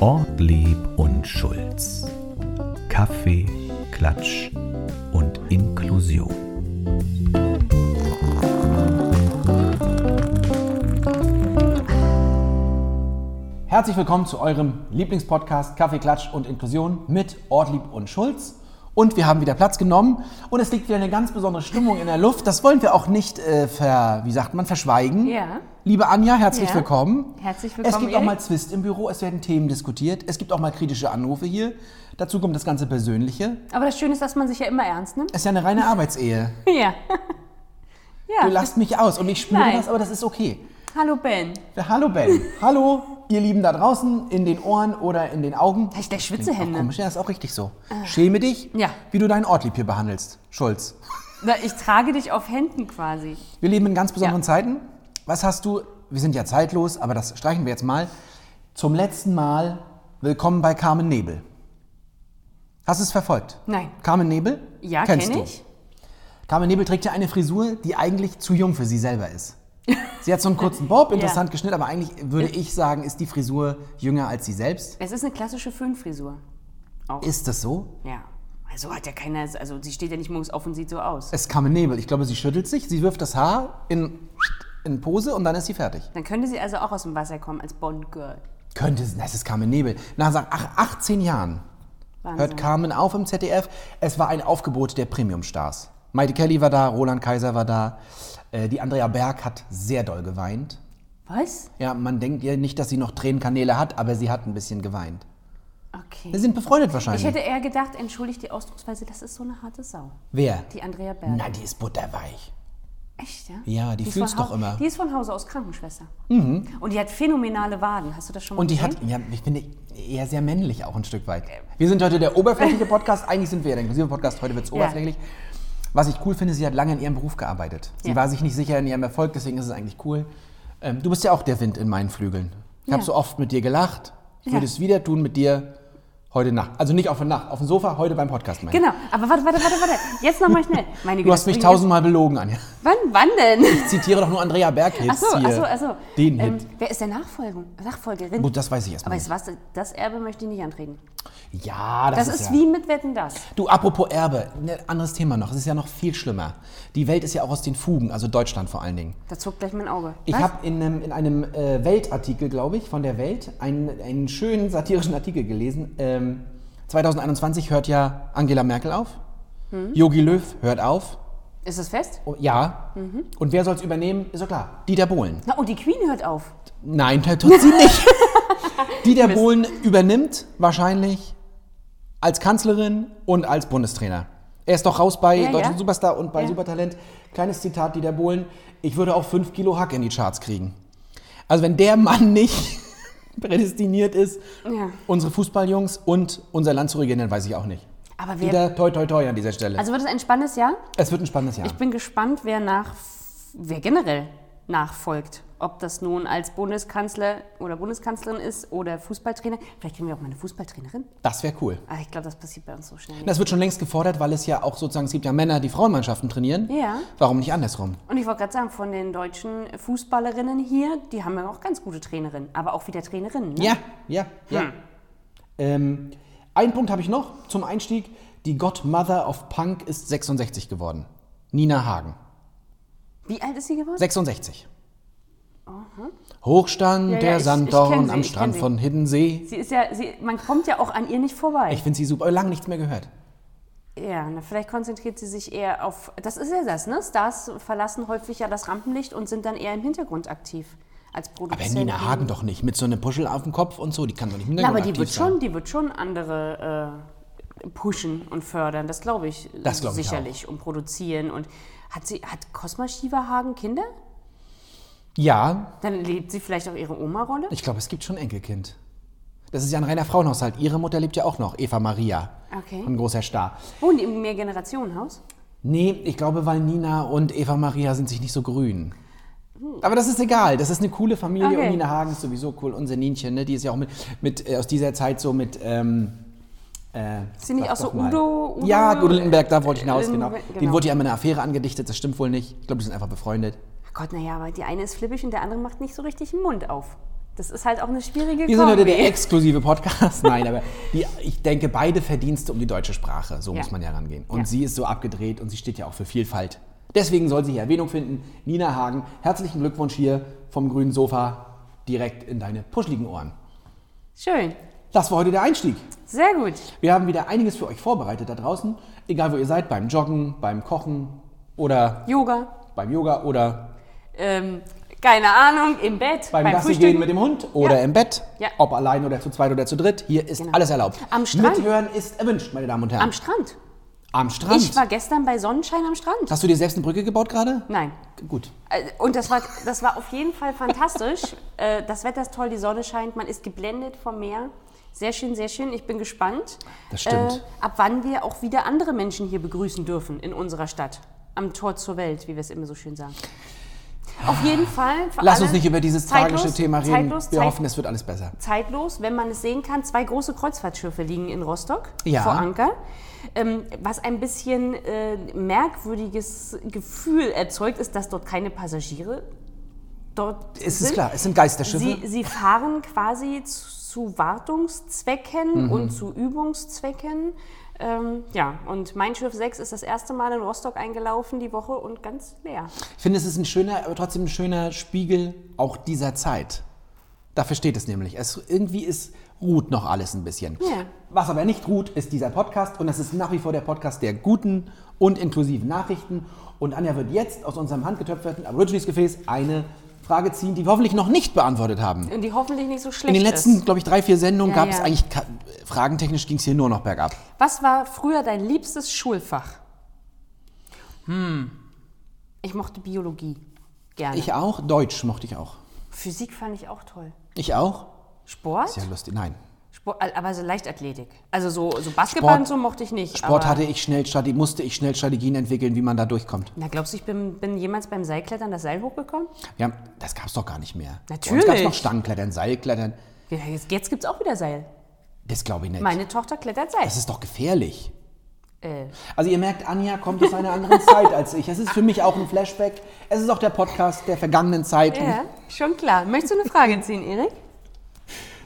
Ortlieb und Schulz. Kaffee, Klatsch und Inklusion. Herzlich willkommen zu eurem Lieblingspodcast Kaffee, Klatsch und Inklusion mit Ortlieb und Schulz. Und wir haben wieder Platz genommen und es liegt wieder eine ganz besondere Stimmung in der Luft. Das wollen wir auch nicht, äh, ver, wie sagt man, verschweigen. Ja. Liebe Anja, herzlich Ja. willkommen. Herzlich Es willkommen, gibt auch Erik. mal Zwist im Büro, es werden Themen diskutiert, es gibt auch mal kritische Anrufe hier. Dazu kommt das ganze Persönliche. Aber das Schöne ist, dass man sich ja immer ernst nimmt. Es ist ja eine reine Arbeitsehe. Ja. ja. Du lasst mich aus und ich spüre Nein. das, aber das ist okay. Hallo Ben. Ja, hallo Ben. hallo, ihr Lieben da draußen, in den Ohren oder in den Augen. Da Klingt auch Schwitzehände. komisch, ja, ist auch richtig so. Schäme dich, Ja. wie du deinen Ortlieb hier behandelst, Schulz. Na, Ich trage dich auf Händen quasi. Wir leben in ganz besonderen Ja. Zeiten. Was hast du, wir sind ja zeitlos, aber das streichen wir jetzt mal. Zum letzten Mal willkommen bei Carmen Nebel. Hast du es verfolgt? Nein. Carmen Nebel? Ja, Kennst kenn du? ich. Carmen Nebel trägt ja eine Frisur, die eigentlich zu jung für sie selber ist. Sie hat so einen kurzen Bob, interessant geschnitten, aber eigentlich würde ich sagen, ist die Frisur jünger als sie selbst. Es ist eine klassische Föhnfrisur. Auch. Ist das so? Ja. Also hat ja keiner, also sie steht ja nicht morgens auf und sieht so aus. Es kam ein Nebel. Ich glaube, sie schüttelt sich, sie wirft das Haar in, in Pose und dann ist sie fertig. Dann könnte sie also auch aus dem Wasser kommen als Bond-Girl. Könnte es, das ist Carmen Nebel. Nach ach, 18 Jahren Wahnsinn. hört Carmen auf im ZDF. Es war ein Aufgebot der Premium-Stars. Maite Kelly war da, Roland Kaiser war da. Äh, Die Andrea Berg hat sehr doll geweint. Was? Ja, man denkt ja nicht, dass sie noch Tränenkanäle hat, aber sie hat ein bisschen geweint. Okay. Wir sind befreundet Ich wahrscheinlich. hätte eher gedacht, entschuldigt die Ausdrucksweise, das ist so eine harte Sau. Wer? Die Andrea Berg. Na, die ist butterweich. Echt, ja? Ja, die ist fühlt's doch immer. Mhm. Die ist von Hause aus Krankenschwester. Und die hat phänomenale Waden. Hast du das schon mal Und die gesehen? hat, ja, ich finde, eher sehr männlich auch ein Stück weit. Wir sind heute der oberflächliche Podcast, eigentlich sind wir der inklusive Podcast, heute wird es Ja. Was ich cool finde, sie hat lange in ihrem Beruf gearbeitet. Sie Ja. war sich nicht sicher in ihrem Erfolg, deswegen ist es eigentlich cool. Ähm, du bist ja auch der Wind in meinen Flügeln. Ich habe Ja. so oft mit dir gelacht. Ich würde es wieder tun mit dir heute Nacht. Also nicht auf der Nacht, auf dem Sofa, heute beim Podcast. Meine. Genau, aber warte, warte, warte, warte. Jetzt nochmal schnell. Meine Du hast mich tausendmal belogen, Anja. jetzt- Wann, wann denn? Ich zitiere doch nur Andrea Berg-Hits Achso, hier. achso, achso. Den Ähm, Hit. wer ist der Nachfolger, Nachfolgerin? Gut, das weiß ich erstmal aber weißt du was, das Erbe möchte ich nicht antreten. Ja, das, Das, ist ja. wie mit Wetten, das. Du, apropos Erbe, ein anderes Thema noch. Es ist ja noch viel schlimmer. Die Welt ist ja auch aus den Fugen, also Deutschland vor allen Dingen. Da zuckt gleich mein Auge. Ich habe in einem, in einem äh, Weltartikel, glaube ich, von der Welt, einen, einen schönen satirischen Artikel gelesen. Ähm, 2021 hört ja Angela Merkel auf. Hm? Yogi Löw hört auf. Ist es fest? Oh, ja. Mhm. Und wer soll es übernehmen? Ist doch klar. Dieter Bohlen. Na, und die Queen hört auf. Nein, das tut sie nicht. Dieter Bohlen übernimmt wahrscheinlich als Kanzlerin und als Bundestrainer. Er ist doch raus bei Ja, ja. Deutschland Superstar und bei Ja. Supertalent. Kleines Zitat Dieter Bohlen. Ich würde auch 5 Kilo Hack in die Charts kriegen. Also wenn der Mann nicht prädestiniert ist, Ja. unsere Fußballjungs und unser Land zu regieren, dann weiß ich auch nicht. Aber wer. Wieder toi toi toi an dieser Stelle. Also wird es ein spannendes Jahr? es wird ein spannendes Jahr. Ich bin gespannt, wer nach, wer generell nachfolgt. Ob das nun als Bundeskanzler oder Bundeskanzlerin ist oder Fußballtrainer. Vielleicht kriegen wir auch mal eine Fußballtrainerin. Das wäre cool. Aber ich glaube, das passiert bei uns so schnell. Das wird schon längst gefordert, weil es ja auch sozusagen, es gibt ja Männer, die Frauenmannschaften trainieren. Ja. Warum nicht andersrum? Und ich wollte gerade sagen, von den deutschen Fußballerinnen hier, die haben ja auch ganz gute Trainerinnen, aber auch wieder Trainerinnen. Ne? Ja, ja, ja. Hm. Ähm, einen Punkt habe ich noch zum Einstieg. Die Godmother of Punk ist 66 geworden. Nina Hagen. Wie alt ist sie geworden? 66. Hochstand Ja, ja, der ich- Sanddorn am Strand von Hiddensee. Sie ist ja, sie, man kommt ja auch an ihr nicht vorbei. Ich finde sie super. Lange nichts mehr gehört. ja, na, vielleicht konzentriert sie sich eher auf. Das ist ja das, ne? Stars verlassen häufig ja das Rampenlicht und sind dann eher im Hintergrund aktiv als Aber Produzenten. Nina Hagen doch nicht. Mit so einem Puschel auf dem Kopf und so. Die kann doch nicht im Na, Hintergrund aber die wird, sein. schon, die wird schon andere äh, pushen und fördern. Das glaube ich Das glaub ich sicherlich und produzieren. Und hat sie hat Cosma Shiva Hagen Kinder? Ja, Dann lebt sie vielleicht auch ihre Oma-Rolle? ich glaube, es gibt schon Enkelkind. Das ist ja ein reiner Frauenhaushalt. Ihre Mutter lebt ja auch noch, Eva Maria. Okay. Ein großer Star. Wohnen die im Mehrgenerationenhaus? Nee, ich glaube, weil Nina und Eva Maria sind sich nicht so grün. Aber das ist egal, das ist eine coole Familie Okay. und Nina Hagen ist sowieso cool. Unser Ninchen, ne? die ist ja auch mit, mit äh, aus dieser Zeit so mit. Ähm, äh, Sind sag auch so mal. Udo- Udo- Ja, Udo Lindenberg, da wollte ich hinaus, genau. genau. Den wurde ja immer eine Affäre angedichtet, das stimmt wohl nicht. Ich glaube, die sind einfach befreundet. Gott, naja, aber die eine ist flippig und der andere macht nicht so richtig den Mund auf. Das ist halt auch eine schwierige Wir sind heute der exklusive Podcast. Nein, aber die, ich denke, beide Verdienste um die deutsche Sprache. So Ja. muss man ja rangehen. Und Ja. sie ist so abgedreht und sie steht ja auch für Vielfalt. Deswegen soll sie hier Erwähnung finden. Nina Hagen, herzlichen Glückwunsch hier vom grünen Sofa direkt in deine puschligen Ohren. Schön. Das war heute der Einstieg. Sehr gut. Wir haben wieder einiges für euch vorbereitet da draußen. Egal wo ihr seid, beim Joggen, beim Kochen oder Yoga. beim Yoga oder Ähm, keine Ahnung, im Bett, beim, beim, Gassi gehen mit dem Hund oder Ja. im Bett. Ja. Ob allein oder zu zweit oder zu dritt. Hier ist Genau. alles erlaubt. Am Strand. Mithören ist erwünscht, meine Damen und Herren. Am Strand. Am Strand. Ich war gestern bei Sonnenschein am Strand. Hast du dir selbst eine Brücke gebaut gerade? Nein. Gut. Äh, Und das war, das war auf jeden Fall fantastisch. Äh, Das Wetter ist toll, die Sonne scheint, man ist geblendet vom Meer. Sehr schön, sehr schön. Ich bin gespannt, Das stimmt. Äh, ab wann wir auch wieder andere Menschen hier begrüßen dürfen in unserer Stadt. Am Tor zur Welt, wie wir es immer so schön sagen. Auf jeden Fall. Lass uns nicht über dieses zeitlos, tragische Thema reden. Zeitlos, Wir zeit- hoffen, es wird alles besser. zeitlos, wenn man es sehen kann. Zwei große Kreuzfahrtschiffe liegen in Rostock Ja. vor Anker. Ähm, was ein bisschen äh, merkwürdiges Gefühl erzeugt, ist, dass dort keine Passagiere dort Es sind. ist klar, es sind Geisterschiffe. Sie, sie fahren quasi zu, zu Wartungszwecken Mhm. und zu Übungszwecken. Ähm, ja, und mein Schiff 6 ist das erste Mal in Rostock eingelaufen die Woche und ganz leer. Ich finde, es ist ein schöner, aber trotzdem ein schöner Spiegel auch dieser Zeit. Dafür steht es nämlich. Es, irgendwie ist, ruht noch alles ein bisschen. Ja. Was aber nicht ruht, ist dieser Podcast. Und das ist nach wie vor der Podcast der guten und inklusiven Nachrichten. Und Anja wird jetzt aus unserem handgetöpferten Aborigines-Gefäß eine Frage ziehen, die wir hoffentlich noch nicht beantwortet haben. Und die hoffentlich nicht so schlecht In den letzten, glaube ich, drei, vier Sendungen Ja, gab es ja. eigentlich, ka- fragentechnisch ging es hier nur noch bergab. Was war früher dein liebstes Schulfach? Hm. Ich mochte Biologie gerne. Ich auch, Deutsch mochte ich auch. Physik fand ich auch toll. Ich auch? Sport? Ist ja lustig. Nein. Sport aber so Leichtathletik. Also so, so Basketball Sport- und so mochte ich nicht. Sport hatte ich schnell musste ich schnell Strategien entwickeln, wie man da durchkommt. Na, glaubst du, ich bin, bin jemals beim Seilklettern das Seil hochgekommen? Haben, das gab es doch gar nicht mehr. Natürlich. Uns gab es noch Stangenklettern, Seilklettern. Ja, jetzt jetzt gibt es auch wieder Seil. Das glaube ich nicht. Meine Tochter klettert Seil. Das ist doch gefährlich. Äh, Also ihr merkt, Anja kommt aus einer anderen Zeit als ich. Es ist für mich auch ein Flashback. Es ist auch der Podcast der vergangenen Zeit. ja, schon klar. Möchtest du eine Frage ziehen, Erik?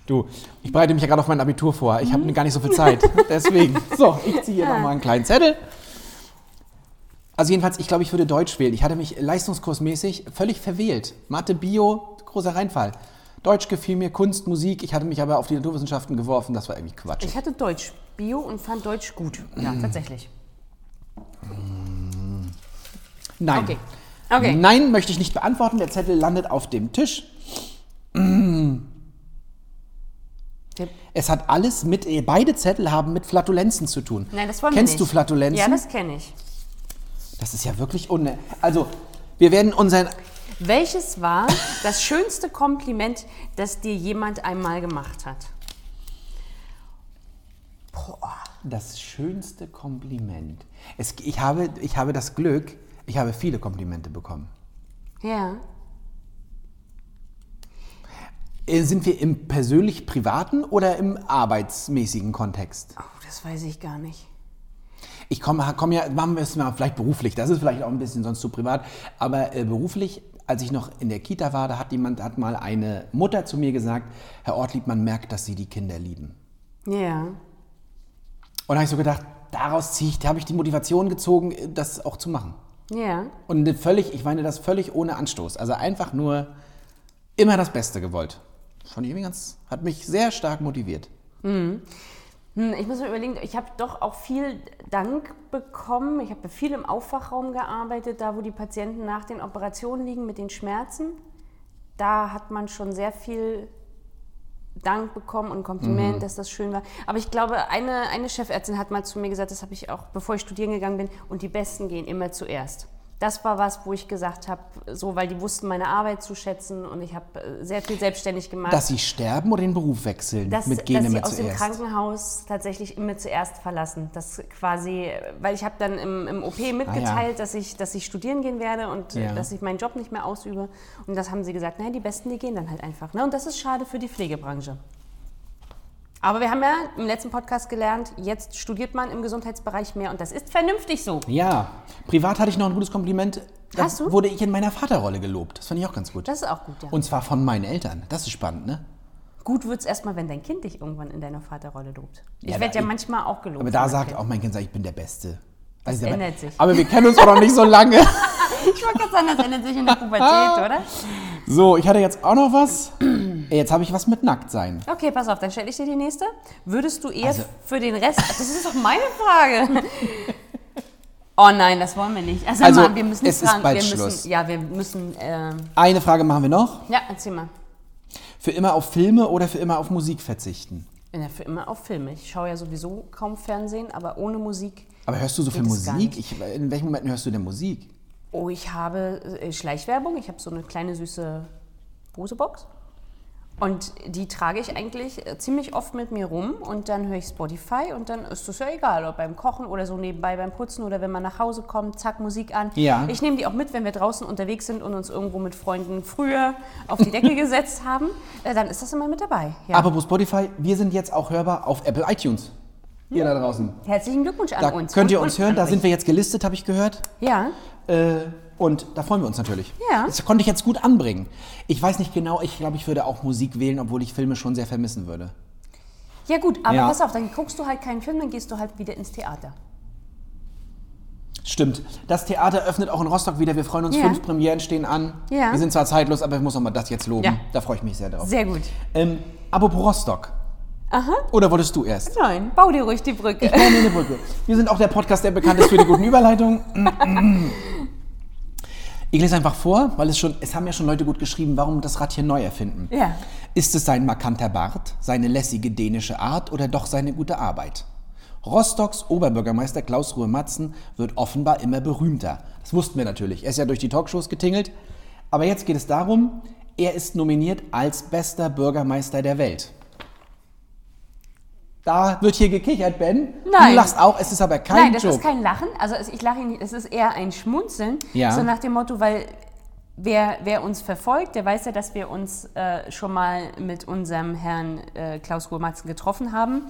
Du, ich bereite mich ja gerade auf mein Abitur vor. Ich habe gar nicht so viel Zeit. Deswegen. So, ich ziehe hier nochmal einen kleinen Zettel. Also jedenfalls, ich glaube, ich würde Deutsch wählen. Ich hatte mich leistungskursmäßig völlig verwählt. Mathe, Bio, großer Reinfall. Deutsch gefiel mir, Kunst, Musik. Ich hatte mich aber auf die Naturwissenschaften geworfen. Das war irgendwie Quatsch. Ich hatte Deutsch, Bio und fand Deutsch gut. Ja, Mhm. tatsächlich. Nein. Okay. Okay. Nein, möchte ich nicht beantworten. Der Zettel landet auf dem Tisch. Es hat alles mit, äh, beide Zettel haben mit Flatulenzen zu tun. Nein, das wollen Kennst wir du nicht. Flatulenzen? Ja, das kenne ich. Das ist ja wirklich unne. Also, wir werden unseren. Welches war das schönste Kompliment, das dir jemand einmal gemacht hat? Das schönste Kompliment. Es, ich, habe, ich habe das Glück, ich habe viele Komplimente bekommen. Ja. Äh, Sind wir im persönlich-privaten oder im arbeitsmäßigen Kontext? Oh, das weiß ich gar nicht. Ich komme komm ja, machen wir es mal vielleicht beruflich, das ist vielleicht auch ein bisschen sonst zu privat, aber äh, beruflich, als ich noch in der Kita war, da hat jemand, hat mal eine Mutter zu mir gesagt, Herr Ortlieb, man merkt, dass Sie die Kinder lieben. Ja. Und da habe ich so gedacht, daraus ziehe ich, da habe ich die Motivation gezogen, äh, das auch zu machen. Ja. Und völlig, ich meine das völlig ohne Anstoß. Also einfach nur immer das Beste gewollt. Ich irgendwie ganz, hat mich sehr stark motiviert. Hm, Ich muss mir überlegen, ich habe doch auch viel Dank bekommen. Ich habe viel im Aufwachraum gearbeitet, da wo die Patienten nach den Operationen liegen mit den Schmerzen. Da hat man schon sehr viel Dank bekommen und Kompliment, dass das schön war. Aber ich glaube, eine, eine Chefärztin hat mal zu mir gesagt, das habe ich auch, bevor ich studieren gegangen bin, und die Besten gehen immer zuerst. Das war was, wo ich gesagt habe, so, weil die wussten meine Arbeit zu schätzen und ich habe äh, sehr viel selbstständig gemacht Dass sie sterben oder den Beruf wechseln dass, mit dass Gene sie mit aus dem zuerst. Krankenhaus tatsächlich immer zuerst verlassen. Das quasi, weil ich habe dann im, im OP mitgeteilt, dass, ich, dass ich studieren gehen werde und äh, Ja. dass ich meinen Job nicht mehr ausübe. Und das haben sie gesagt, naja, die Besten, die gehen dann halt einfach. Ne? Und das ist schade für die Pflegebranche. Aber wir haben ja im letzten Podcast gelernt, jetzt studiert man im Gesundheitsbereich mehr und das ist vernünftig so. Ja, privat hatte ich noch ein gutes Kompliment. Da Hast du? wurde ich in meiner Vaterrolle gelobt. Das fand ich auch ganz gut. Das ist auch gut, ja. Und zwar von meinen Eltern. Das ist spannend, ne? gut wird es erstmal, wenn dein Kind dich irgendwann in deiner Vaterrolle lobt. Ich Ja, werde ja manchmal auch gelobt. Aber da sagt Kind. auch mein Kind, ich bin der Beste. Das aber, ändert sich. Aber wir kennen uns auch noch nicht so lange. Ich wollte gerade sagen, das ändert sich in der Pubertät, oder? So, ich hatte jetzt auch noch was. Jetzt habe ich was mit Nacktsein. Okay, pass auf, dann stelle ich dir die nächste. Würdest du eher Also- für den Rest. Das ist doch meine Frage. Oh nein, das wollen wir nicht. Also, Also, Mann, wir müssen es ist fragen. bald wir Schluss. müssen, ja, wir müssen. Äh, Eine Frage machen wir noch. ja, erzähl mal. Für immer auf Filme oder für immer auf Musik verzichten? Ja, für immer auf Filme. Ich schaue ja sowieso kaum Fernsehen, aber ohne Musik. Aber hörst du so viel Musik? Ich, in welchen Momenten hörst du denn Musik? Oh, ich habe äh, Schleichwerbung. Ich habe so eine kleine süße Bose-Box. Und die trage ich eigentlich äh, ziemlich oft mit mir rum und dann höre ich Spotify und dann ist es ja egal, ob beim Kochen oder so nebenbei beim Putzen oder wenn man nach Hause kommt, zack, Musik an. Ja. Ich nehme die auch mit, wenn wir draußen unterwegs sind und uns irgendwo mit Freunden früher auf die Decke gesetzt haben, äh, dann ist das immer mit dabei. Ja. Apropos Spotify, wir sind jetzt auch hörbar auf Apple iTunes. Ihr da draußen. Herzlichen Glückwunsch an Da uns. könnt ihr uns hören, da sind wir jetzt gelistet, habe ich gehört. Ja. Äh, und da freuen wir uns natürlich. Ja. Das konnte ich jetzt gut anbringen. Ich weiß nicht genau, ich glaube, ich würde auch Musik wählen, obwohl ich Filme schon sehr vermissen würde. Ja gut, aber Ja. pass auf, dann guckst du halt keinen Film, dann gehst du halt wieder ins Theater. Stimmt. Das Theater öffnet auch in Rostock wieder. Wir freuen uns. Ja. Fünf Premieren stehen an. Ja. Wir sind zwar zeitlos, aber ich muss auch mal das jetzt loben. Ja. Da freue ich mich sehr drauf. Sehr gut. Ähm, apropos Rostock. Aha. Oder wolltest du erst? Nein, bau dir ruhig die Brücke. Ich baue mir eine Brücke. Wir sind auch der Podcast, der bekannt ist für die guten Überleitungen. Ich lese einfach vor, weil es schon, es haben ja schon Leute gut geschrieben, warum das Rad hier neu erfinden. Ja. Ist es sein markanter Bart, seine lässige dänische Art oder doch seine gute Arbeit? Rostocks Oberbürgermeister Klaus Ruhe Matzen wird offenbar immer berühmter. Das wussten wir natürlich. Er ist ja durch die Talkshows getingelt. Aber jetzt geht es darum, er ist nominiert als bester Bürgermeister der Welt. Da wird hier gekichert, Ben. Nein. Du lachst auch, es ist aber kein Nein, das Joke. ist kein Lachen. Also ich lache nicht, es ist eher ein Schmunzeln. Ja. So nach dem Motto, weil wer, wer uns verfolgt, der weiß ja, dass wir uns äh, schon mal mit unserem Herrn äh, Klaus Ruhrmatzen getroffen haben.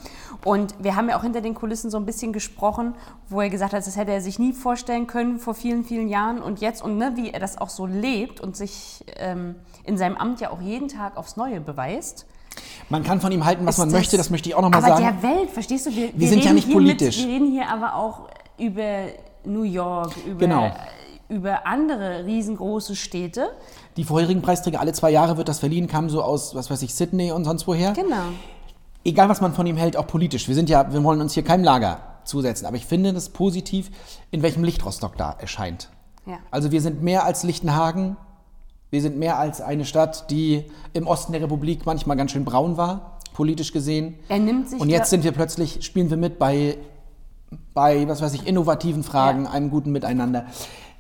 Und wir haben ja auch hinter den Kulissen so ein bisschen gesprochen, wo er gesagt hat, das hätte er sich nie vorstellen können vor vielen, vielen Jahren. Und jetzt, und ne, wie er das auch so lebt und sich ähm, in seinem Amt ja auch jeden Tag aufs Neue beweist. Man kann von ihm halten, was Ist man das- möchte, das möchte ich auch nochmal aber sagen. der Welt, verstehst du? Wir, Wir sind ja nicht hier politisch. Mit, wir reden hier aber auch über New York, über, Genau. über andere riesengroße Städte. Die vorherigen Preisträger, alle zwei Jahre wird das verliehen, kamen so aus, was weiß ich, Sydney und sonst woher. Genau. egal was man von ihm hält, auch politisch. Wir sind ja, wir wollen uns hier keinem Lager zusetzen, aber ich finde es positiv, in welchem Licht Rostock da erscheint. Ja. Also wir sind mehr als Lichtenhagen, wir sind mehr als eine Stadt, die im Osten der Republik manchmal ganz schön braun war, politisch gesehen. Er nimmt sich Und jetzt sind wir plötzlich, spielen wir mit bei, bei was weiß ich, innovativen Fragen, Ja. einem guten Miteinander.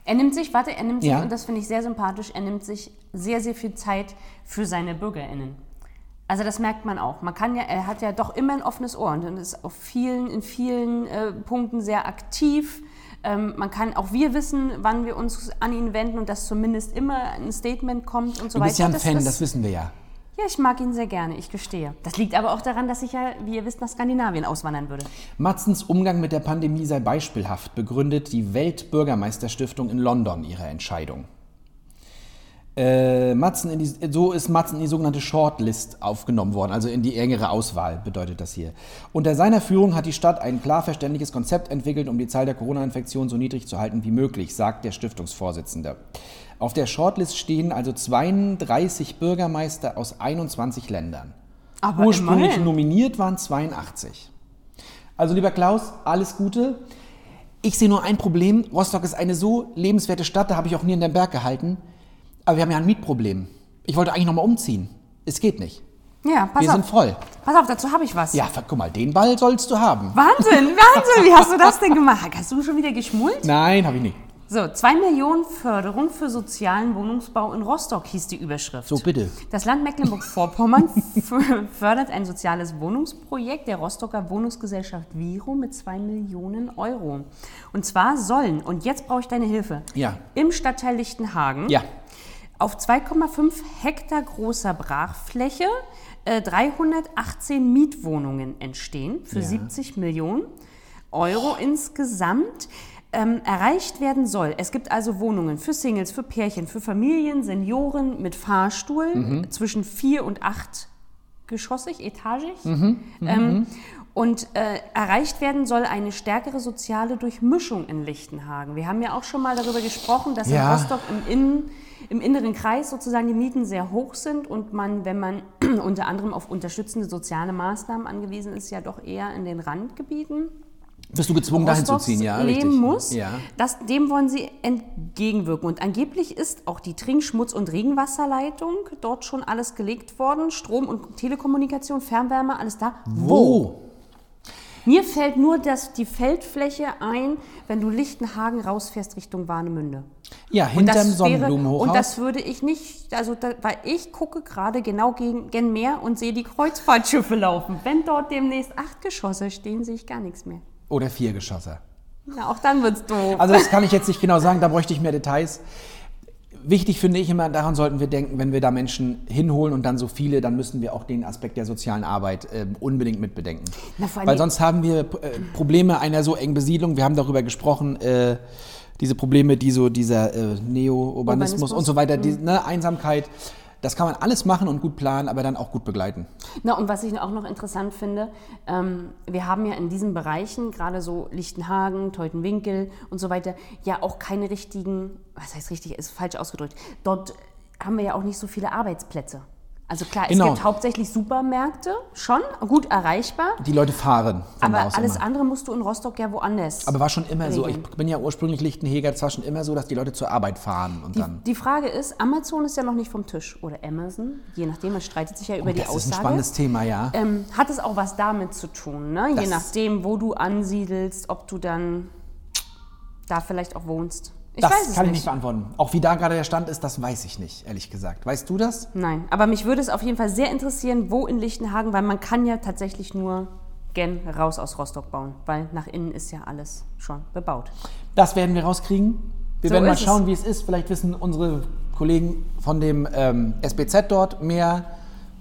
Er nimmt sich, warte, er nimmt sich, Ja. und das finde ich sehr sympathisch, er nimmt sich sehr, sehr viel Zeit für seine BürgerInnen. Also das merkt man auch. Man kann ja, er hat ja doch immer ein offenes Ohr und ist auf vielen, in vielen äh, Punkten sehr aktiv. Ähm, man kann, auch wir wissen, wann wir uns an ihn wenden und dass zumindest immer ein Statement kommt und so Du weiter. bist ja ein Das Fan, ist- das wissen wir ja. Ja, ich mag ihn sehr gerne, ich gestehe. Das liegt aber auch daran, dass ich ja, wie ihr wisst, nach Skandinavien auswandern würde. Matzens Umgang mit der Pandemie sei beispielhaft, begründet die Weltbürgermeisterstiftung in London ihre Entscheidung. Äh, Matzen in die, so ist Matzen in die sogenannte Shortlist aufgenommen worden, also in die engere Auswahl bedeutet das hier. Unter seiner Führung hat die Stadt ein klar verständliches Konzept entwickelt, um die Zahl der Corona-Infektionen so niedrig zu halten wie möglich, sagt der Stiftungsvorsitzende. Auf der Shortlist stehen also 32 Bürgermeister aus 21 Ländern. Aber Ursprünglich immerhin. nominiert waren 82. Also lieber Klaus, alles Gute. Ich sehe nur ein Problem. Rostock ist eine so lebenswerte Stadt, da habe ich auch nie in den Berg gehalten. Aber wir haben ja ein Mietproblem. Ich wollte eigentlich nochmal umziehen. Es geht nicht. Ja, pass wir auf. sind voll. Pass auf, dazu habe ich was. Ja, guck mal, den Ball sollst du haben. Wahnsinn, Wahnsinn, wie hast du das denn gemacht? Hast du schon wieder geschmult? Nein, habe ich nicht. So, 2 Millionen Förderung für sozialen Wohnungsbau in Rostock hieß die Überschrift. So, bitte. Das Land Mecklenburg-Vorpommern fördert ein soziales Wohnungsprojekt der Rostocker Wohnungsgesellschaft Viro mit 2 Millionen Euro. Und zwar sollen, und jetzt brauche ich deine Hilfe, Ja. im Stadtteil Lichtenhagen Ja. Auf 2,5 Hektar großer Brachfläche äh, 318 Mietwohnungen entstehen für Ja. 70 Millionen Euro insgesamt. Ähm, erreicht werden soll. Es gibt also Wohnungen für Singles, für Pärchen, für Familien, Senioren mit Fahrstuhl Mhm. zwischen vier und acht geschossig, etagig. Mhm. Ähm, und äh, erreicht werden soll eine stärkere soziale Durchmischung in Lichtenhagen. Wir haben ja auch schon mal darüber gesprochen, dass Ja. in Rostock im, Innen, im inneren Kreis sozusagen die Mieten sehr hoch sind und man, wenn man unter anderem auf unterstützende soziale Maßnahmen angewiesen ist, ja doch eher in den Randgebieten Bist du gezwungen, dahin zu ziehen? Ja, leben richtig. muss. Ja. Das, dem wollen sie entgegenwirken. Und angeblich ist auch die Trink-, Schmutz- und Regenwasserleitung dort schon alles gelegt worden. Strom- und Telekommunikation, Fernwärme, alles da. Wo? Mir fällt nur das, die Feldfläche ein, wenn du Lichtenhagen rausfährst Richtung Warnemünde. Ja, hinterm Sonnenblumenhochhaus. und das würde ich nicht, also da, weil ich gucke gerade genau gegen gen Meer und sehe die Kreuzfahrtschiffe laufen. Wenn dort demnächst acht Geschosse stehen, sehe ich gar nichts mehr. Oder vier Geschosse. Na, auch dann wird's doof. Also das kann ich jetzt nicht genau sagen, da bräuchte ich mehr Details. Wichtig finde ich immer, daran sollten wir denken, wenn wir da Menschen hinholen und dann so viele, dann müssen wir auch den Aspekt der sozialen Arbeit äh, unbedingt mitbedenken. Weil sonst haben wir äh, Probleme einer so engen Besiedlung. Wir haben darüber gesprochen, äh, diese Probleme, die so dieser äh, Neo-Urbanismus Urbanismus. und so weiter, die, ne, Einsamkeit. Das kann man alles machen und gut planen, aber dann auch gut begleiten. Na, und was ich auch noch interessant finde, ähm, wir haben ja in diesen Bereichen, gerade so Lichtenhagen, Teutenwinkel und so weiter, ja auch keine richtigen, was heißt richtig, ist falsch ausgedrückt, dort haben wir ja auch nicht so viele Arbeitsplätze. Also klar, Genau. es gibt hauptsächlich Supermärkte, schon, gut erreichbar, Die Leute fahren aber alles immer. andere musst du in Rostock ja woanders. Aber war schon immer so, ich regeln. bin ja ursprünglich Lichtenheger, es war schon immer so, dass die Leute zur Arbeit fahren und die, dann. die Frage ist, Amazon ist ja noch nicht vom Tisch oder Amazon, je nachdem, man streitet sich ja über die Oh, das ist ein Aussage. spannendes Thema, ja. Ähm, hat es auch was damit zu tun, ne? je Das- nachdem, wo du ansiedelst, ob du dann da vielleicht auch wohnst. Ich das weiß es kann ich nicht. nicht beantworten. Auch wie da gerade der Stand ist, das weiß ich nicht, ehrlich gesagt. Weißt du das? Nein, aber mich würde es auf jeden Fall sehr interessieren, wo in Lichtenhagen, weil man kann ja tatsächlich nur gen raus aus Rostock bauen, weil nach innen ist ja alles schon bebaut. Das werden wir rauskriegen. Wir So werden mal ist es. schauen, wie es ist. Vielleicht wissen unsere Kollegen von dem ähm, SBZ dort mehr.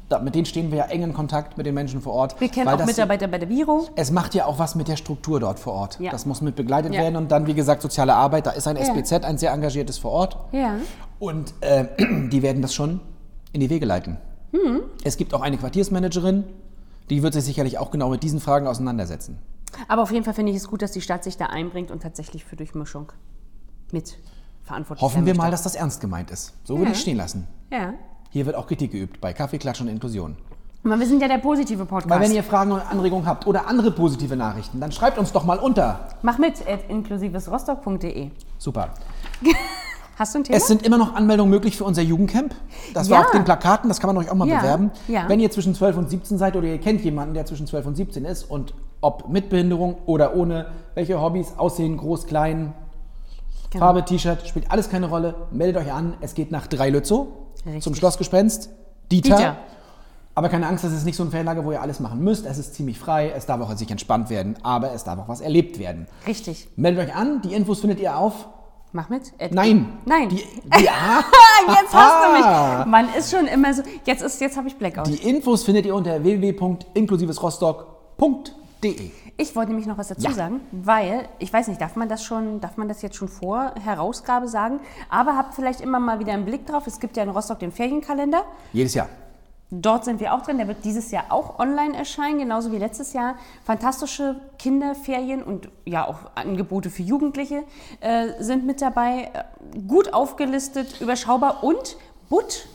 Da, mit denen stehen wir ja eng in Kontakt mit den Menschen vor Ort. Wir kennen auch Mitarbeiter bei der Viro. Es macht ja auch was mit der Struktur dort vor Ort. Ja. Das muss mit begleitet Ja. werden und dann, wie gesagt, soziale Arbeit. Da ist ein. SBZ, ein sehr engagiertes vor Ort. Ja. Und äh, die werden das schon in die Wege leiten. Hm. Es gibt auch eine Quartiersmanagerin, die wird sich sicherlich auch genau mit diesen Fragen auseinandersetzen. Aber auf jeden Fall finde ich es gut, dass die Stadt sich da einbringt und tatsächlich für Durchmischung mit verantwortlich Hoffen sein wir mal, dass das ernst gemeint ist. So würde ich stehen lassen. Ja. Hier wird auch Kritik geübt bei Kaffee, Klatsch und Inklusion. Aber wir sind ja der positive Podcast. Weil wenn ihr Fragen und Anregungen habt oder andere positive Nachrichten, dann schreibt uns doch mal unter. Mach mit at inklusivesrostock.de. Super. Hast du ein Thema? Es sind immer noch Anmeldungen möglich für unser Jugendcamp. Das Ja. war auf den Plakaten, das kann man euch auch mal Ja, bewerben. ja. Wenn ihr zwischen 12 und 17 seid oder ihr kennt jemanden, der zwischen 12 und 17 ist und ob mit Behinderung oder ohne, welche Hobbys, Aussehen, groß, klein, Genau. Farbe, T-Shirt, spielt alles keine Rolle. Meldet euch an, es geht nach Dreilützow Richtig. zum Schlossgespenst. Dieter. Dieter. Aber keine Angst, das ist nicht so ein Ferienlager, wo ihr alles machen müsst. Es ist ziemlich frei, es darf auch sich entspannt werden, aber es darf auch was erlebt werden. Richtig. Meldet euch an, die Infos findet ihr auf. Mach mit. At Nein. Nein. Die, die, ah, jetzt hast du mich. Man ist schon immer so. Jetzt, ist, jetzt habe ich Blackout. die Infos findet ihr unter www.inklusivesrostock.de. Ich wollte nämlich noch was dazu Ja. sagen, weil ich weiß nicht, darf man das schon, darf man das jetzt schon vor Herausgabe sagen? Aber habt vielleicht immer mal wieder einen Blick drauf. Es gibt ja in Rostock den Ferienkalender. Jedes Jahr. Dort sind wir auch drin. Der wird dieses Jahr auch online erscheinen, genauso wie letztes Jahr. Fantastische Kinderferien und ja auch Angebote für Jugendliche äh, sind mit dabei. Äh, Gut aufgelistet, überschaubar und Butt.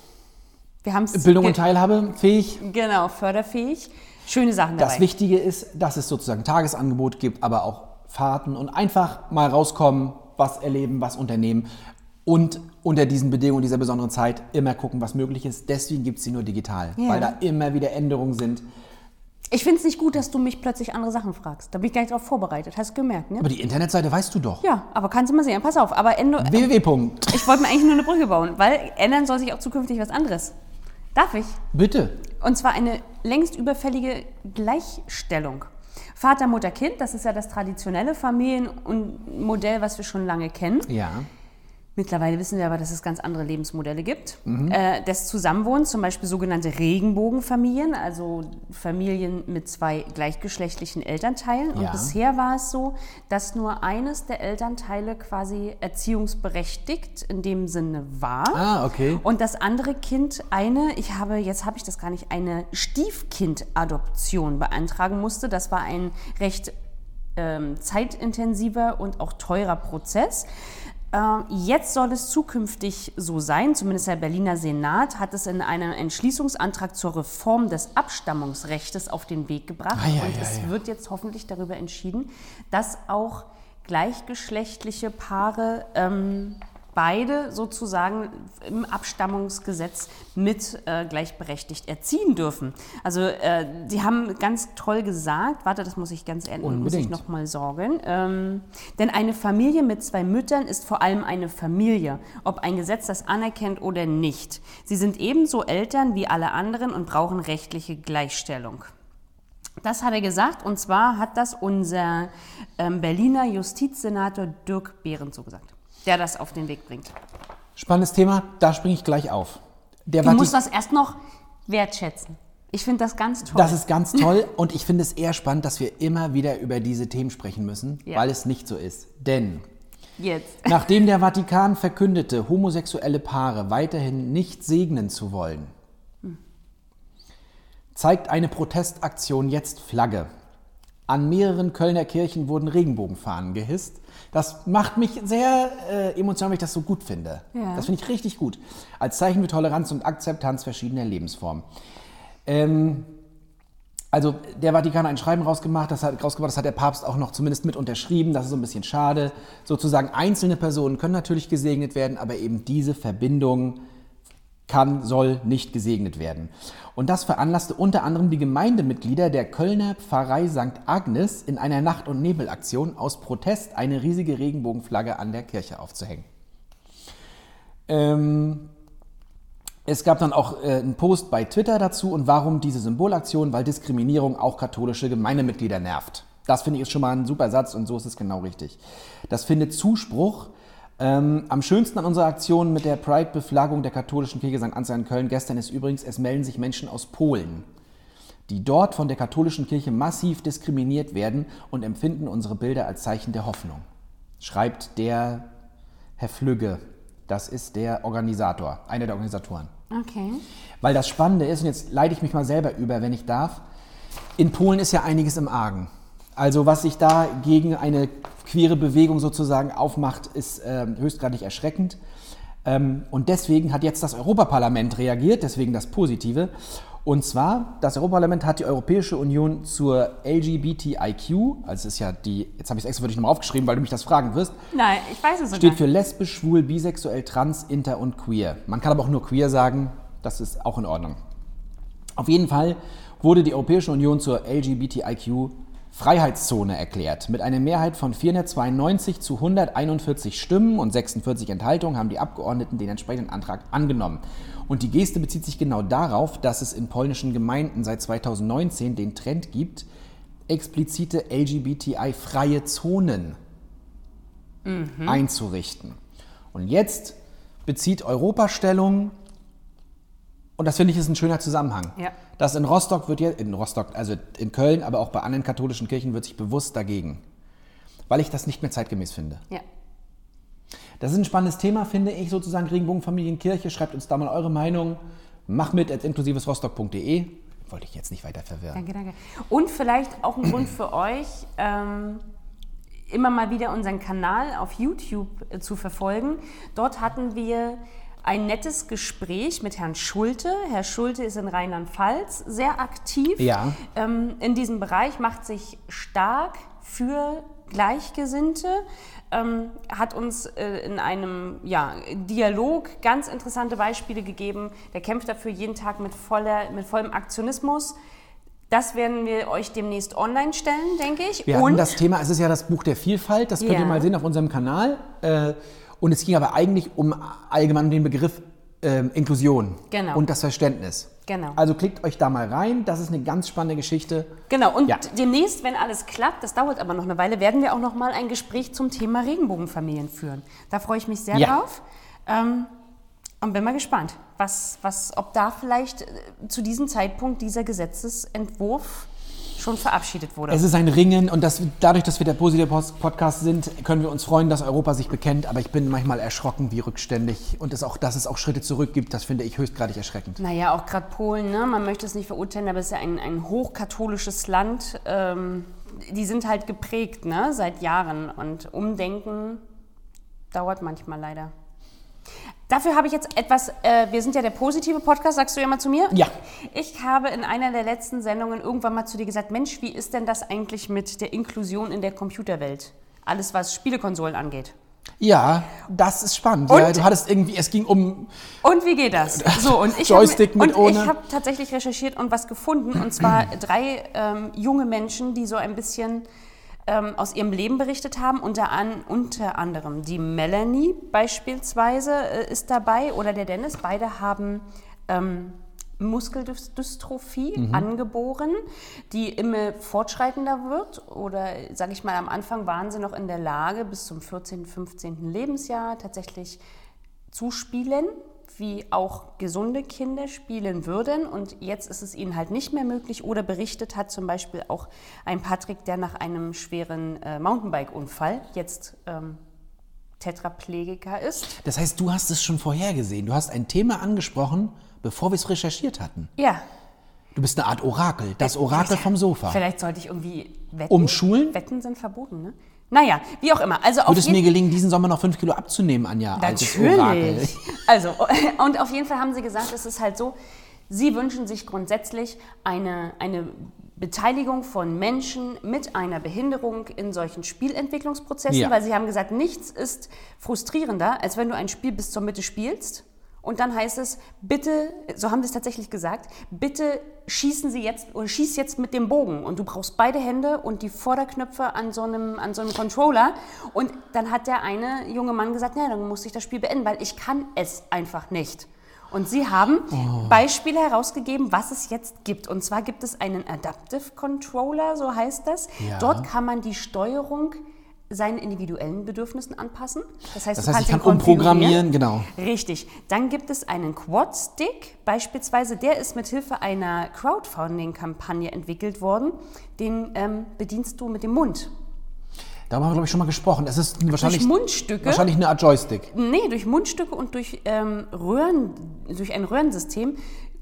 Wir haben es Bildung und Teilhabe, fähig. genau förderfähig. Schöne Sachen dabei. Das Wichtige ist, dass es sozusagen Tagesangebot gibt, aber auch Fahrten und einfach mal rauskommen, was erleben, was unternehmen und unter diesen Bedingungen dieser besonderen Zeit immer gucken, was möglich ist. Deswegen gibt es sie nur digital, Ja. weil da immer wieder Änderungen sind. Ich finde es nicht gut, dass du mich plötzlich andere Sachen fragst. Da bin ich gar nicht drauf vorbereitet. Hast du gemerkt, ne? Aber die Internetseite weißt du doch. Ja, aber kannst du mal sehen. Pass auf, aber Endo, www. ich wollte mir eigentlich nur eine Brücke bauen, weil ändern soll sich auch zukünftig was anderes. Darf ich? Bitte. Und zwar eine längst überfällige Gleichstellung. Vater, Mutter, Kind, das ist ja das traditionelle Familienmodell, was wir schon lange kennen. Ja. Mittlerweile wissen wir aber, dass es ganz andere Lebensmodelle gibt. Äh, des Zusammenwohnens, zum Beispiel sogenannte Regenbogenfamilien, also Familien mit zwei gleichgeschlechtlichen Elternteilen. Und Ja. bisher war es so, dass nur eines der Elternteile quasi erziehungsberechtigt in dem Sinne war. Ah, okay. Und das andere Kind eine, ich habe, jetzt habe ich das gar nicht, eine Stiefkind-Adoption beantragen musste. Das war ein recht ähm, zeitintensiver und auch teurer Prozess. Ähm, jetzt soll es zukünftig so sein, zumindest der Berliner Senat hat es in einem Entschließungsantrag zur Reform des Abstammungsrechts auf den Weg gebracht. Ah, ja, und ja, es ja. wird jetzt hoffentlich darüber entschieden, dass auch gleichgeschlechtliche Paare ähm, beide sozusagen im Abstammungsgesetz mit äh, gleichberechtigt erziehen dürfen. Also äh, die haben ganz toll gesagt, warte, das muss ich ganz ehrlich, muss ich Unbedingt. noch mal sorgen, ähm, denn eine Familie mit zwei Müttern ist vor allem eine Familie, ob ein Gesetz das anerkennt oder nicht. Sie sind ebenso Eltern wie alle anderen und brauchen rechtliche Gleichstellung. Das hat er gesagt und zwar hat das unser ähm, Berliner Justizsenator Dirk Behrens so gesagt, der das auf den Weg bringt. Spannendes Thema, da springe ich gleich auf. Der Du Vati- musst das erst noch wertschätzen. Ich finde das ganz toll. Das ist ganz toll und ich finde es eher spannend, dass wir immer wieder über diese Themen sprechen müssen, Ja. weil es nicht so ist. Denn Jetzt. nachdem der Vatikan verkündete, homosexuelle Paare weiterhin nicht segnen zu wollen, zeigt eine Protestaktion jetzt Flagge. An mehreren Kölner Kirchen wurden Regenbogenfahnen gehisst. Das macht mich sehr äh, emotional, weil ich das so gut finde. Ja. Das finde ich richtig gut. Als Zeichen für Toleranz und Akzeptanz verschiedener Lebensformen. Ähm, also der Vatikan hat ein Schreiben rausgemacht, das hat, rausgebracht, das hat der Papst auch noch zumindest mit unterschrieben. Das ist so ein bisschen schade. Sozusagen einzelne Personen können natürlich gesegnet werden, aber eben diese Verbindung kann, soll nicht gesegnet werden. Und das veranlasste unter anderem die Gemeindemitglieder der Kölner Pfarrei St. Agnes in einer Nacht- und Nebelaktion aus Protest eine riesige Regenbogenflagge an der Kirche aufzuhängen. Ähm, es gab dann auch äh, einen Post bei Twitter dazu und warum diese Symbolaktion, weil Diskriminierung auch katholische Gemeindemitglieder nervt. Das finde ich ist schon mal ein super Satz und so ist es genau richtig. Das findet Zuspruch. Ähm, am schönsten an unserer Aktion mit der Pride-Beflaggung der katholischen Kirche St. Anselm in Köln gestern ist übrigens, es melden sich Menschen aus Polen, die dort von der katholischen Kirche massiv diskriminiert werden und empfinden unsere Bilder als Zeichen der Hoffnung. Schreibt der Herr Flügge. Das ist der Organisator, einer der Organisatoren. Okay. Weil das Spannende ist, und jetzt leite ich mich mal selber über, wenn ich darf, in Polen ist ja einiges im Argen. Also was sich da gegen eine queere Bewegung sozusagen aufmacht, ist ähm, höchstgradig erschreckend. Ähm, und deswegen hat jetzt das Europaparlament reagiert, deswegen das Positive. Und zwar, das Europaparlament hat die Europäische Union zur LGBTIQ, also es ist ja die, jetzt habe ich es extra für dich nochmal aufgeschrieben, weil du mich das fragen wirst, Nein, ich weiß es sogar. Steht für lesbisch, schwul, bisexuell, trans, inter und queer. Man kann aber auch nur queer sagen, das ist auch in Ordnung. Auf jeden Fall wurde die Europäische Union zur LGBTIQ Freiheitszone erklärt. Mit einer Mehrheit von 492 zu 141 Stimmen und 46 Enthaltungen haben die Abgeordneten den entsprechenden Antrag angenommen. Und die Geste bezieht sich genau darauf, dass es in polnischen Gemeinden seit 2019 den Trend gibt, explizite LGBTI-freie Zonen einzurichten. Und jetzt bezieht Europa Stellung, und das finde ich ist ein schöner Zusammenhang. Ja. Das in Rostock wird jetzt, in Rostock, also in Köln, aber auch bei anderen katholischen Kirchen wird sich bewusst dagegen. Weil ich das nicht mehr zeitgemäß finde. Ja. Das ist ein spannendes Thema, finde ich, sozusagen Regenbogenfamilienkirche. Schreibt uns da mal eure Meinung. Mach mit at inklusivesrostock.de. Wollte ich jetzt nicht weiter verwirren. Danke, danke. Und vielleicht auch ein Grund für euch, ähm, immer mal wieder unseren Kanal auf YouTube äh, zu verfolgen. Dort hatten wir ein nettes Gespräch mit Herrn Schulte. Herr Schulte ist in Rheinland-Pfalz sehr aktiv Ja. ähm, in diesem Bereich, macht sich stark für Gleichgesinnte, ähm, hat uns äh, in einem ja, Dialog ganz interessante Beispiele gegeben. Der kämpft dafür jeden Tag mit, voller, mit vollem Aktionismus. Das werden wir euch demnächst online stellen, denke ich. Wir Und das Thema, es ist ja das Buch der Vielfalt, das könnt Ja. ihr mal sehen auf unserem Kanal. Äh, Und es ging aber eigentlich um allgemein den Begriff ähm, Inklusion Genau. und das Verständnis. Genau. Also klickt euch da mal rein, das ist eine ganz spannende Geschichte. Genau, und Ja. demnächst, wenn alles klappt, das dauert aber noch eine Weile, werden wir auch noch mal ein Gespräch zum Thema Regenbogenfamilien führen. Da freue ich mich sehr Ja. drauf. Ähm, und bin mal gespannt, was, was, ob da vielleicht äh, zu diesem Zeitpunkt dieser Gesetzesentwurf schon verabschiedet wurde. Es ist ein Ringen und das, dadurch, dass wir der positive Podcast sind, können wir uns freuen, dass Europa sich bekennt. Aber ich bin manchmal erschrocken, wie rückständig und es auch, dass es auch Schritte zurück gibt, das finde ich höchstgradig erschreckend. Naja, auch gerade Polen, ne? man möchte es nicht verurteilen, aber es ist ja ein, ein hochkatholisches Land. Ähm, die sind halt geprägt ne? seit Jahren und Umdenken dauert manchmal leider. Dafür habe ich jetzt etwas, äh, wir sind ja der positive Podcast, sagst du ja mal zu mir? Ja. Ich habe in einer der letzten Sendungen irgendwann mal zu dir gesagt, Mensch, wie ist denn das eigentlich mit der Inklusion in der Computerwelt? Alles, was Spielekonsolen angeht. Ja, das ist spannend. Und- Ja, du hattest irgendwie, es ging um Und wie geht das? So, und ich Joystick habe mit und ich ohne. habe tatsächlich recherchiert und was gefunden. Und zwar drei ähm, junge Menschen, die so ein bisschen ähm, aus ihrem Leben berichtet haben. Unter, an, unter anderem die Melanie beispielsweise äh, ist dabei oder der Dennis. Beide haben ähm, Muskeldystrophie angeboren, die immer fortschreitender wird. Oder sage ich mal, am Anfang waren sie noch in der Lage, bis zum 14., 15. Lebensjahr tatsächlich zu spielen, wie auch gesunde Kinder spielen würden. Und jetzt ist es ihnen halt nicht mehr möglich. Oder berichtet hat zum Beispiel auch ein Patrick, der nach einem schweren äh, Mountainbike-Unfall jetzt ähm, Tetraplegiker ist. Das heißt, du hast es schon vorhergesehen. Du hast ein Thema angesprochen, bevor wir es recherchiert hatten. Ja. Du bist eine Art Orakel, das Orakel vom Sofa. Vielleicht sollte ich irgendwie wetten. Umschulen? Wetten sind verboten, ne? Naja, wie auch immer. Also auf Würde es mir gelingen, diesen Sommer noch fünf Kilo abzunehmen, Anja? Natürlich. Also, und auf jeden Fall haben sie gesagt, es ist halt so, sie wünschen sich grundsätzlich eine, eine Beteiligung von Menschen mit einer Behinderung in solchen Spielentwicklungsprozessen, Ja. weil sie haben gesagt, nichts ist frustrierender, als wenn du ein Spiel bis zur Mitte spielst. Und dann heißt es, bitte, so haben sie es tatsächlich gesagt, bitte schießen Sie jetzt oder schieß jetzt mit dem Bogen. Und du brauchst beide Hände und die Vorderknöpfe an so einem, an so einem Controller. Und dann hat der eine junge Mann gesagt, na, dann muss ich das Spiel beenden, weil ich kann es einfach nicht. Und sie haben Oh. Beispiele herausgegeben, was es jetzt gibt. Und zwar gibt es einen Adaptive Controller, so heißt das. Ja. Dort kann man die Steuerung seinen individuellen Bedürfnissen anpassen. Das heißt, Das du heißt, ich kann umprogrammieren, genau. Richtig. Dann gibt es einen Quad-Stick, beispielsweise, der ist mit Hilfe einer Crowdfunding-Kampagne entwickelt worden. Den ähm, bedienst du mit dem Mund. Darüber haben wir, glaube ich, schon mal gesprochen. Es ist wahrscheinlich, Durch Mundstücke? wahrscheinlich eine Art Joystick. Nee, durch Mundstücke und durch, ähm, Röhren, durch ein Röhrensystem,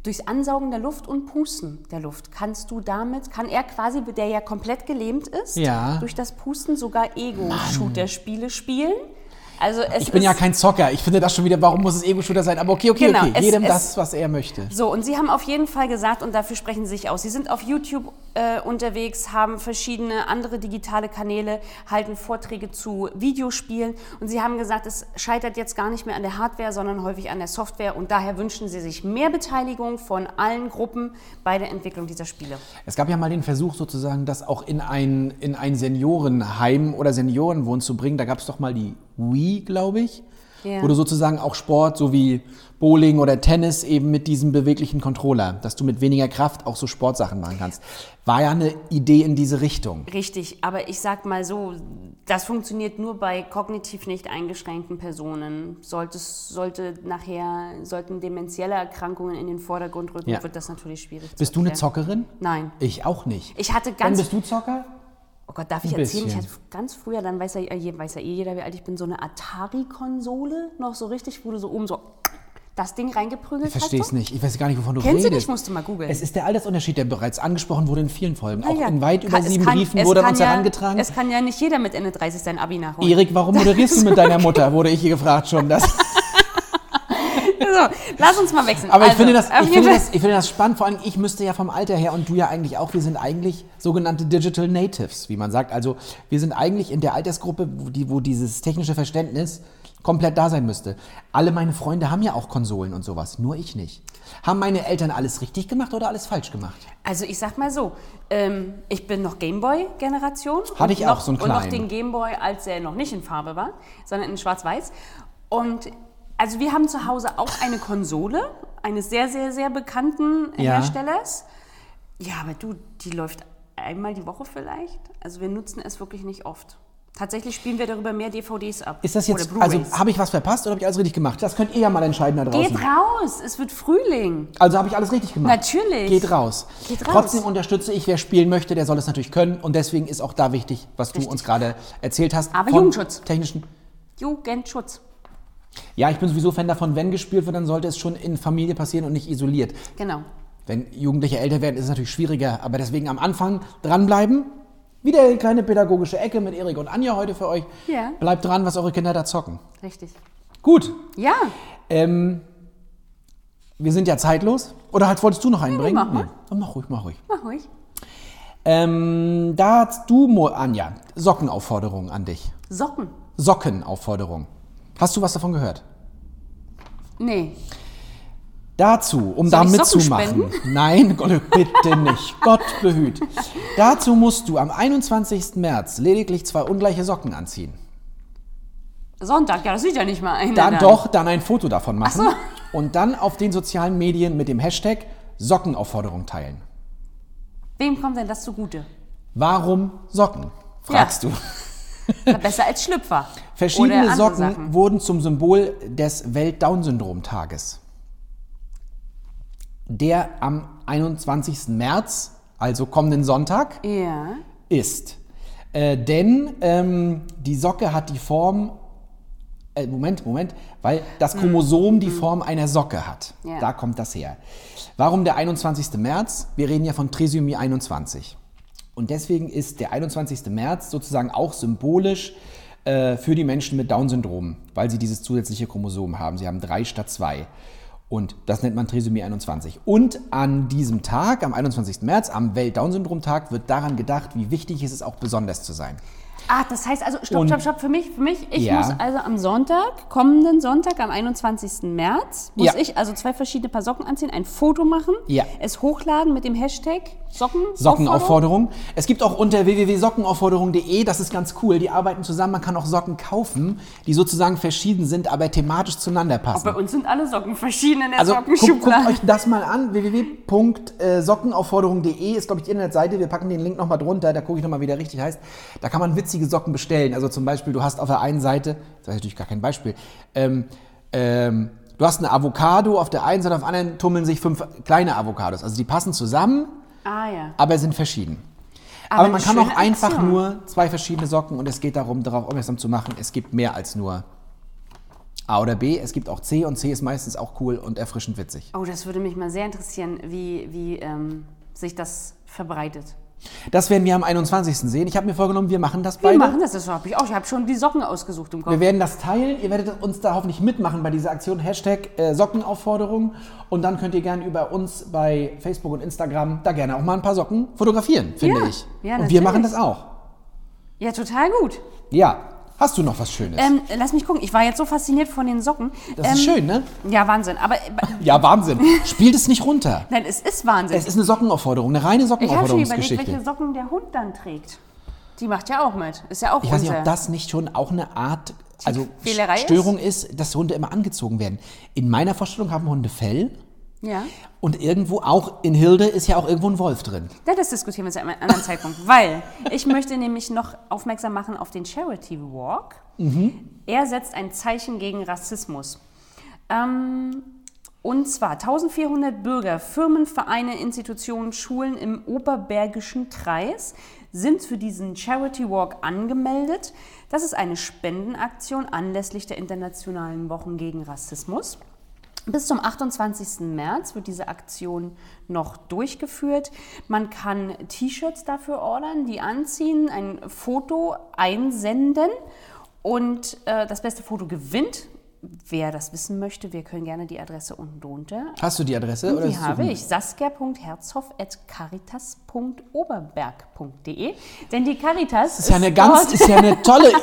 durchs Ansaugen der Luft und Pusten der Luft kannst du damit, kann er quasi, der ja komplett gelähmt ist, Ja. durch das Pusten sogar Ego-Shooter-Spiele spielen. Also Ich bin ja kein Zocker. Ich finde das schon wieder, warum muss es Ego-Shooter sein? Aber okay, okay, Genau, okay. Jedem es- das, was er möchte. So, und Sie haben auf jeden Fall gesagt, und dafür sprechen Sie sich aus, Sie sind auf YouTube äh, unterwegs, haben verschiedene andere digitale Kanäle, halten Vorträge zu Videospielen und Sie haben gesagt, es scheitert jetzt gar nicht mehr an der Hardware, sondern häufig an der Software und daher wünschen Sie sich mehr Beteiligung von allen Gruppen bei der Entwicklung dieser Spiele. Es gab ja mal den Versuch sozusagen, das auch in ein, in ein Seniorenheim oder Seniorenwohn zu bringen. Da gab es doch mal die Wii, glaube ich. Ja. Wo du sozusagen auch Sport, so wie Bowling oder Tennis, eben mit diesem beweglichen Controller, dass du mit weniger Kraft auch so Sportsachen machen kannst. War ja eine Idee in diese Richtung. Richtig, aber ich sag mal so, das funktioniert nur bei kognitiv nicht eingeschränkten Personen. Sollte, sollte nachher, sollten demenzielle Erkrankungen in den Vordergrund rücken, Ja. wird das natürlich schwierig. Bist du eine. Zockerin? Nein. Ich auch nicht. Ich hatte ganz. bist du Zocker? Gott, darf ich erzählen? Ich bisschen. hatte ganz früher, dann weiß ja, äh, weiß ja eh jeder, wie alt ich bin, so eine Atari-Konsole, noch so richtig, wo du so oben so das Ding reingeprügelt Ich verstehe es nicht. Ich weiß gar nicht, wovon du Kennst du redest. nicht? Musst du mal googeln. Es ist der Altersunterschied, der bereits angesprochen wurde in vielen Folgen. Na auch ja, in weit über kann- es sieben kann- Briefen wurde an uns ja, herangetragen. Es kann ja nicht jeder mit Ende 30 sein Abi nachholen. Erik, warum moderierst du mit deiner Mutter? Wurde ich hier gefragt schon. Das, So, lass uns mal wechseln. aber ich, Also, finde das, ich, finde das, ich finde das spannend. Vor allem, ich müsste ja vom Alter her und du ja eigentlich auch. Wir sind eigentlich sogenannte Digital Natives, wie man sagt. Also wir sind eigentlich in der Altersgruppe, wo, die, wo dieses technische Verständnis komplett da sein müsste. Alle meine Freunde haben ja auch Konsolen und sowas, nur ich nicht. Haben meine Eltern alles richtig gemacht oder alles falsch gemacht? Also ich sag mal so, ähm, ich bin noch Gameboy-Generation. Hatte ich noch, auch, so einen Und noch kleinen. den Gameboy, als er noch nicht in Farbe war, sondern in schwarz-weiß. Und Also wir haben zu Hause auch eine Konsole eines sehr, sehr, sehr bekannten Ja. Herstellers. Ja, aber du, die läuft einmal die Woche vielleicht. Also wir nutzen es wirklich nicht oft. Tatsächlich spielen wir darüber mehr DVDs ab. Ist das jetzt, also habe ich was verpasst oder habe ich alles richtig gemacht? Das könnt ihr ja mal entscheiden da draußen. Geht raus, es wird Frühling. Also habe ich alles richtig gemacht. Natürlich. Geht raus. Geht raus. Trotzdem unterstütze ich, wer spielen möchte, der soll es natürlich können. Und deswegen ist auch da wichtig, was du Richtig. uns gerade erzählt hast. Aber Jugendschutz. Technischen. Jugendschutz. Ja, ich bin sowieso Fan davon, wenn gespielt wird, dann sollte es schon in Familie passieren und nicht isoliert. Genau. Wenn Jugendliche älter werden, ist es natürlich schwieriger. Aber deswegen am Anfang dranbleiben. Wieder eine kleine pädagogische Ecke mit Erik und Anja heute für euch. Ja. Bleibt dran, was eure Kinder da zocken. Richtig. Gut. Ja, Ähm, wir sind ja zeitlos. Oder halt wolltest du noch einbringen? mach mal. Dann mach ruhig, mach ruhig. mach ruhig. Ähm, da hast du, Anja, Sockenaufforderung an dich. Socken. Sockenaufforderung. Hast du was davon gehört? Nee. Dazu, um Soll da mitzumachen. Nein, Gott, bitte nicht. Gott behüt. Dazu musst du am 21. März lediglich zwei ungleiche Socken anziehen. Sonntag, ja, das sieht ja nicht mal einer. Dann doch, dann ein Foto davon machen so. und dann auf den sozialen Medien mit dem Hashtag Sockenaufforderung teilen. Wem kommt denn das zugute? Warum Socken? Fragst du. Na, besser als Schlüpfer. Verschiedene Socken Sachen. wurden zum Symbol des Welt-Down-Syndrom-Tages. Der am 21. März, also kommenden Sonntag, Ja. ist. Äh, denn ähm, die Socke hat die Form. Äh, Moment, Moment, weil das Chromosom die Form einer Socke hat. Hm. Ja. Da kommt das her. Warum der 21. März? Wir reden ja von Trisomie 21. Und deswegen ist der 21. März sozusagen auch symbolisch äh, für die Menschen mit Down-Syndrom, weil sie dieses zusätzliche Chromosom haben. Sie haben drei statt zwei. Und das nennt man Trisomie 21. Und an diesem Tag, am 21. März, am Welt-Down-Syndrom-Tag, wird daran gedacht, wie wichtig es ist, auch besonders zu sein. Ah, das heißt also, stopp, stopp, stopp, für mich, für mich, ich Ja. muss also am Sonntag, kommenden Sonntag, am 21. März, muss Ja. ich also zwei verschiedene Paar Socken anziehen, ein Foto machen, Ja. es hochladen mit dem Hashtag Socken. Sockenaufforderung. Es gibt auch unter www.sockenaufforderung.de, das ist ganz cool, die arbeiten zusammen, man kann auch Socken kaufen, die sozusagen verschieden sind, aber thematisch zueinander passen. Bei uns sind alle Socken verschieden in der Also guckt, guckt Sockenschublade. euch das mal an. www.sockenaufforderung.de ist, glaube ich, die Internetseite. Wir packen den Link nochmal drunter. Da gucke ich nochmal, wie der richtig heißt. Da kann man witzige Socken bestellen. Also zum Beispiel, du hast auf der einen Seite, das ist natürlich gar kein Beispiel, ähm, ähm, du hast eine Avocado auf der einen Seite, auf der anderen tummeln sich fünf kleine Avocados. Also die passen zusammen, ah ja. aber sind verschieden. Aber Aber, man kann auch einfach Aktion. nur zwei verschiedene Socken und es geht darum, darauf aufmerksam zu machen, es gibt mehr als nur A oder B. Es gibt auch C und C ist meistens auch cool und erfrischend witzig. Oh, das würde mich mal sehr interessieren, wie, wie ähm, sich das verbreitet. Das werden wir am 21. sehen. Ich habe mir vorgenommen, wir machen das Wir beide. machen das, das habe ich auch. Ich habe schon die Socken ausgesucht im Kopf. Wir werden das teilen. Ihr werdet uns da hoffentlich mitmachen bei dieser Aktion. Hashtag äh, Sockenaufforderung. Und dann könnt ihr gerne über uns bei Facebook und Instagram da gerne auch mal ein paar Socken fotografieren, finde Ja. ich. Ja, und wir machen das auch. Ja, total gut. Ja. Hast du noch was Schönes? Ähm, lass mich gucken. Ich war jetzt so fasziniert von den Socken. das ähm, ist schön, ne? Ja, Wahnsinn. Aber äh, Ja, Wahnsinn. Spielt es nicht runter. nein, es ist Wahnsinn. Es ist eine Sockenaufforderung, eine reine ich habe schon überlegt, Sockenaufforderungsgeschichte. welche Socken der Hund dann trägt. Die macht ja auch mit. Ist ja auch Ich weiß nicht, ob das nicht schon auch eine Art also Fehlerei ist? Störung ist, dass Hunde immer angezogen werden. In meiner Vorstellung haben Hunde Fell Ja. und irgendwo auch in Hilde ist ja auch irgendwo ein Wolf drin. Ja, das diskutieren wir zu einem anderen Zeitpunkt. Weil ich möchte nämlich noch aufmerksam machen auf den Charity Walk. Er setzt ein Zeichen gegen Rassismus. Ähm, und zwar 1400 Bürger, Firmen, Vereine, Institutionen, Schulen im Oberbergischen Kreis sind für diesen Charity Walk angemeldet. Das ist eine Spendenaktion anlässlich der Internationalen Wochen gegen Rassismus. Bis zum 28. März wird diese Aktion noch durchgeführt. Man kann T-Shirts dafür ordern, die anziehen, ein Foto einsenden und äh, das beste Foto gewinnt. Wer das wissen möchte, wir können gerne die Adresse unten drunter. Hast du die Adresse? oder Die ist es habe ich, saskia.herzhoff.caritas.oberberg.de. Denn die Caritas Das ist ja eine ganz, ist ja eine tolle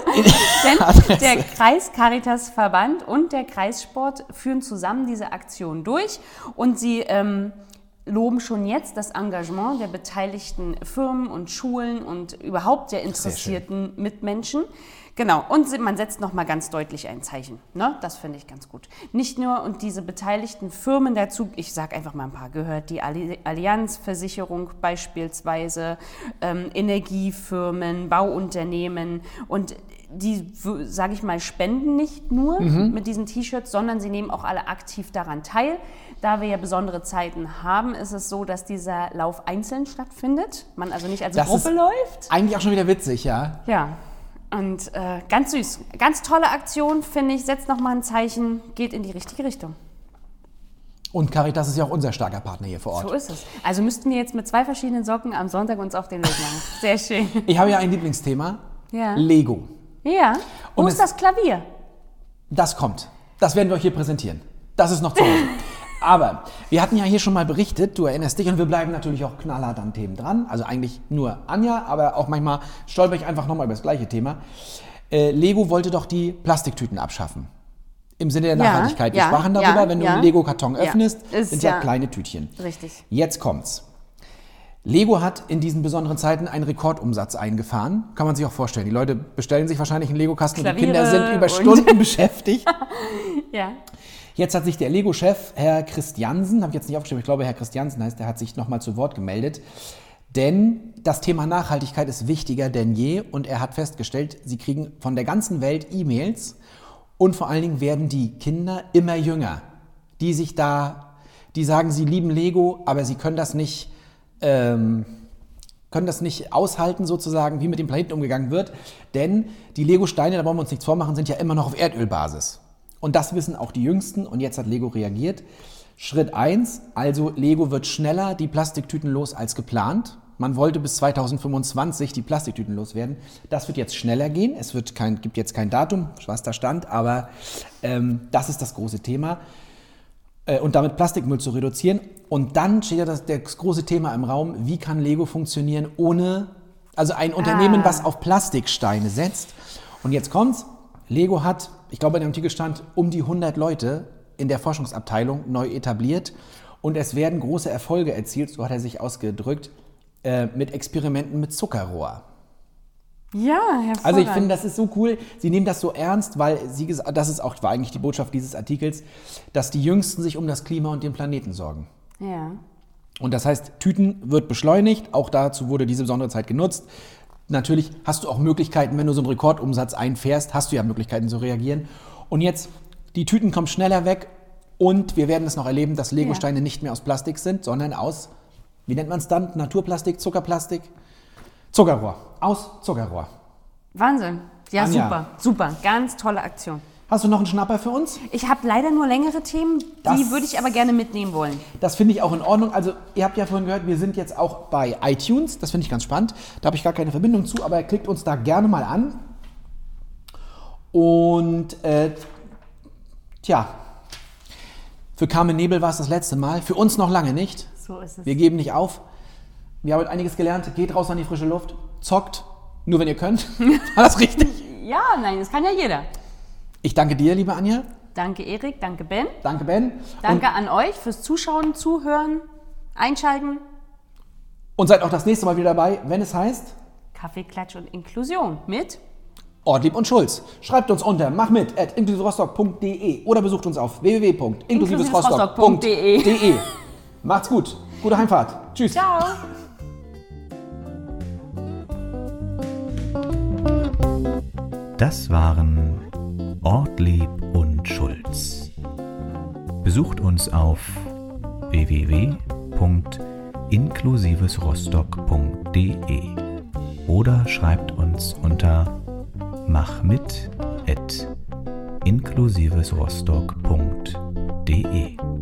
denn der Kreis Caritas Verband und der Kreissport führen zusammen diese Aktion durch und sie ähm, loben schon jetzt das Engagement der beteiligten Firmen und Schulen und überhaupt der interessierten Mitmenschen. Genau, und man setzt nochmal ganz deutlich ein Zeichen. Ne? Das finde ich ganz gut. Nicht nur, und diese beteiligten Firmen dazu, ich sage einfach mal ein paar, gehört die Alli- Allianzversicherung beispielsweise, ähm, Energiefirmen, Bauunternehmen und die, sage ich mal, spenden nicht nur mit diesen T-Shirts, sondern sie nehmen auch alle aktiv daran teil. Da wir ja besondere Zeiten haben, ist es so, dass dieser Lauf einzeln stattfindet. Man also nicht als Das Gruppe läuft. Eigentlich auch schon wieder witzig, ja. Ja, und äh, ganz süß. Ganz tolle Aktion, finde ich. Setzt nochmal ein Zeichen, geht in die richtige Richtung. Und Caritas ist ja auch unser starker Partner hier vor Ort. So ist es. Also müssten wir jetzt mit zwei verschiedenen Socken am Sonntag uns auf den Weg machen. Sehr schön. Ich habe ja ein Lieblingsthema. Ja. Lego. Ja. Wo Und ist das Klavier? Das kommt. Das werden wir euch hier präsentieren. Das ist noch zu Hause. Aber wir hatten ja hier schon mal berichtet, du erinnerst dich, und wir bleiben natürlich auch knallhart an Themen dran. Also eigentlich nur Anja, aber auch manchmal stolper ich einfach nochmal über das gleiche Thema. Äh, Lego wollte doch die Plastiktüten abschaffen. Im Sinne der Ja, Nachhaltigkeit. Wir ja, sprachen darüber, ja, wenn du ja. einen Lego-Karton öffnest, Ist sind ja, kleine Tütchen. Richtig. Jetzt kommt's. Lego hat in diesen besonderen Zeiten einen Rekordumsatz eingefahren. Kann man sich auch vorstellen. Die Leute bestellen sich wahrscheinlich einen Lego-Kasten und die Kinder sind über und- Stunden beschäftigt. Ja. Jetzt hat sich der Lego-Chef, Herr Christiansen, habe ich jetzt nicht aufgeschrieben, ich glaube, Herr Christiansen heißt, der hat sich nochmal zu Wort gemeldet. Denn das Thema Nachhaltigkeit ist wichtiger denn je und er hat festgestellt, sie kriegen von der ganzen Welt E-Mails und vor allen Dingen werden die Kinder immer jünger, die sich da, die sagen, sie lieben Lego, aber sie können das nicht, ähm, können das nicht aushalten sozusagen, wie mit dem Planeten umgegangen wird. Denn die Lego-Steine, da wollen wir uns nichts vormachen, sind ja immer noch auf Erdölbasis. Und das wissen auch die Jüngsten und jetzt hat Lego reagiert. Schritt 1, also Lego wird schneller die Plastiktüten los als geplant. Man wollte bis 2025 die Plastiktüten loswerden. Das wird jetzt schneller gehen. Es wird kein, gibt jetzt kein Datum, was da stand, aber ähm, das ist das große Thema äh, und damit Plastikmüll zu reduzieren. Und dann steht ja das, das große Thema im Raum, wie kann Lego funktionieren ohne, also ein Unternehmen, was auf Plastiksteine setzt. Und jetzt kommt's, Lego hat, ich glaube, in dem Artikel stand, um die 100 Leute in der Forschungsabteilung neu etabliert und es werden große Erfolge erzielt, so hat er sich ausgedrückt, äh, mit Experimenten mit Zuckerrohr. Ja, hervorragend. Also ich finde, das ist so cool. Sie nehmen das so ernst, weil sie gesagt, das ist auch war eigentlich die Botschaft dieses Artikels, dass die Jüngsten sich um das Klima und den Planeten sorgen. Ja. Und das heißt, Tüten wird beschleunigt. Auch dazu wurde diese besondere Zeit genutzt. Natürlich hast du auch Möglichkeiten, wenn du so einen Rekordumsatz einfährst, hast du ja Möglichkeiten zu reagieren. Und jetzt, die Tüten kommen schneller weg und wir werden es noch erleben, dass Legosteine nicht mehr aus Plastik sind, sondern aus, wie nennt man es dann? Naturplastik, Zuckerplastik? Zuckerrohr. Aus Zuckerrohr. Wahnsinn. Ja, Anja. super. Super. Ganz tolle Aktion. Hast du noch einen Schnapper für uns? Ich habe leider nur längere Themen, die Das- würde ich aber gerne mitnehmen wollen. Das finde ich auch in Ordnung. Also, ihr habt ja vorhin gehört, wir sind jetzt auch bei iTunes. Das finde ich ganz spannend. Da habe ich gar keine Verbindung zu, aber klickt uns da gerne mal an. Und, äh, tja, für Carmen Nebel war es das letzte Mal. Für uns noch lange nicht. So ist es. Wir geben nicht auf. Wir haben heute einiges gelernt. Geht raus an die frische Luft. Zockt. Nur wenn ihr könnt. War das richtig? Ja, nein, das kann ja jeder. Ich danke dir, liebe Anja. Danke Erik, danke Ben. Danke, Ben. Danke an euch fürs Zuschauen, Zuhören, Einschalten. Und, und seid auch das nächste Mal wieder dabei, wenn es heißt Kaffee, Klatsch und Inklusion mit Ortlieb und Schulz. Schreibt uns unter machmit at inklusiverostock.de oder besucht uns auf www.inklusiverostock.de. Macht's gut. Gute Heimfahrt. Tschüss. Ciao. Das waren Ortlieb und Schulz. Besucht uns auf www.inklusivesrostock.de oder schreibt uns unter machmit@inklusivesrostock.de.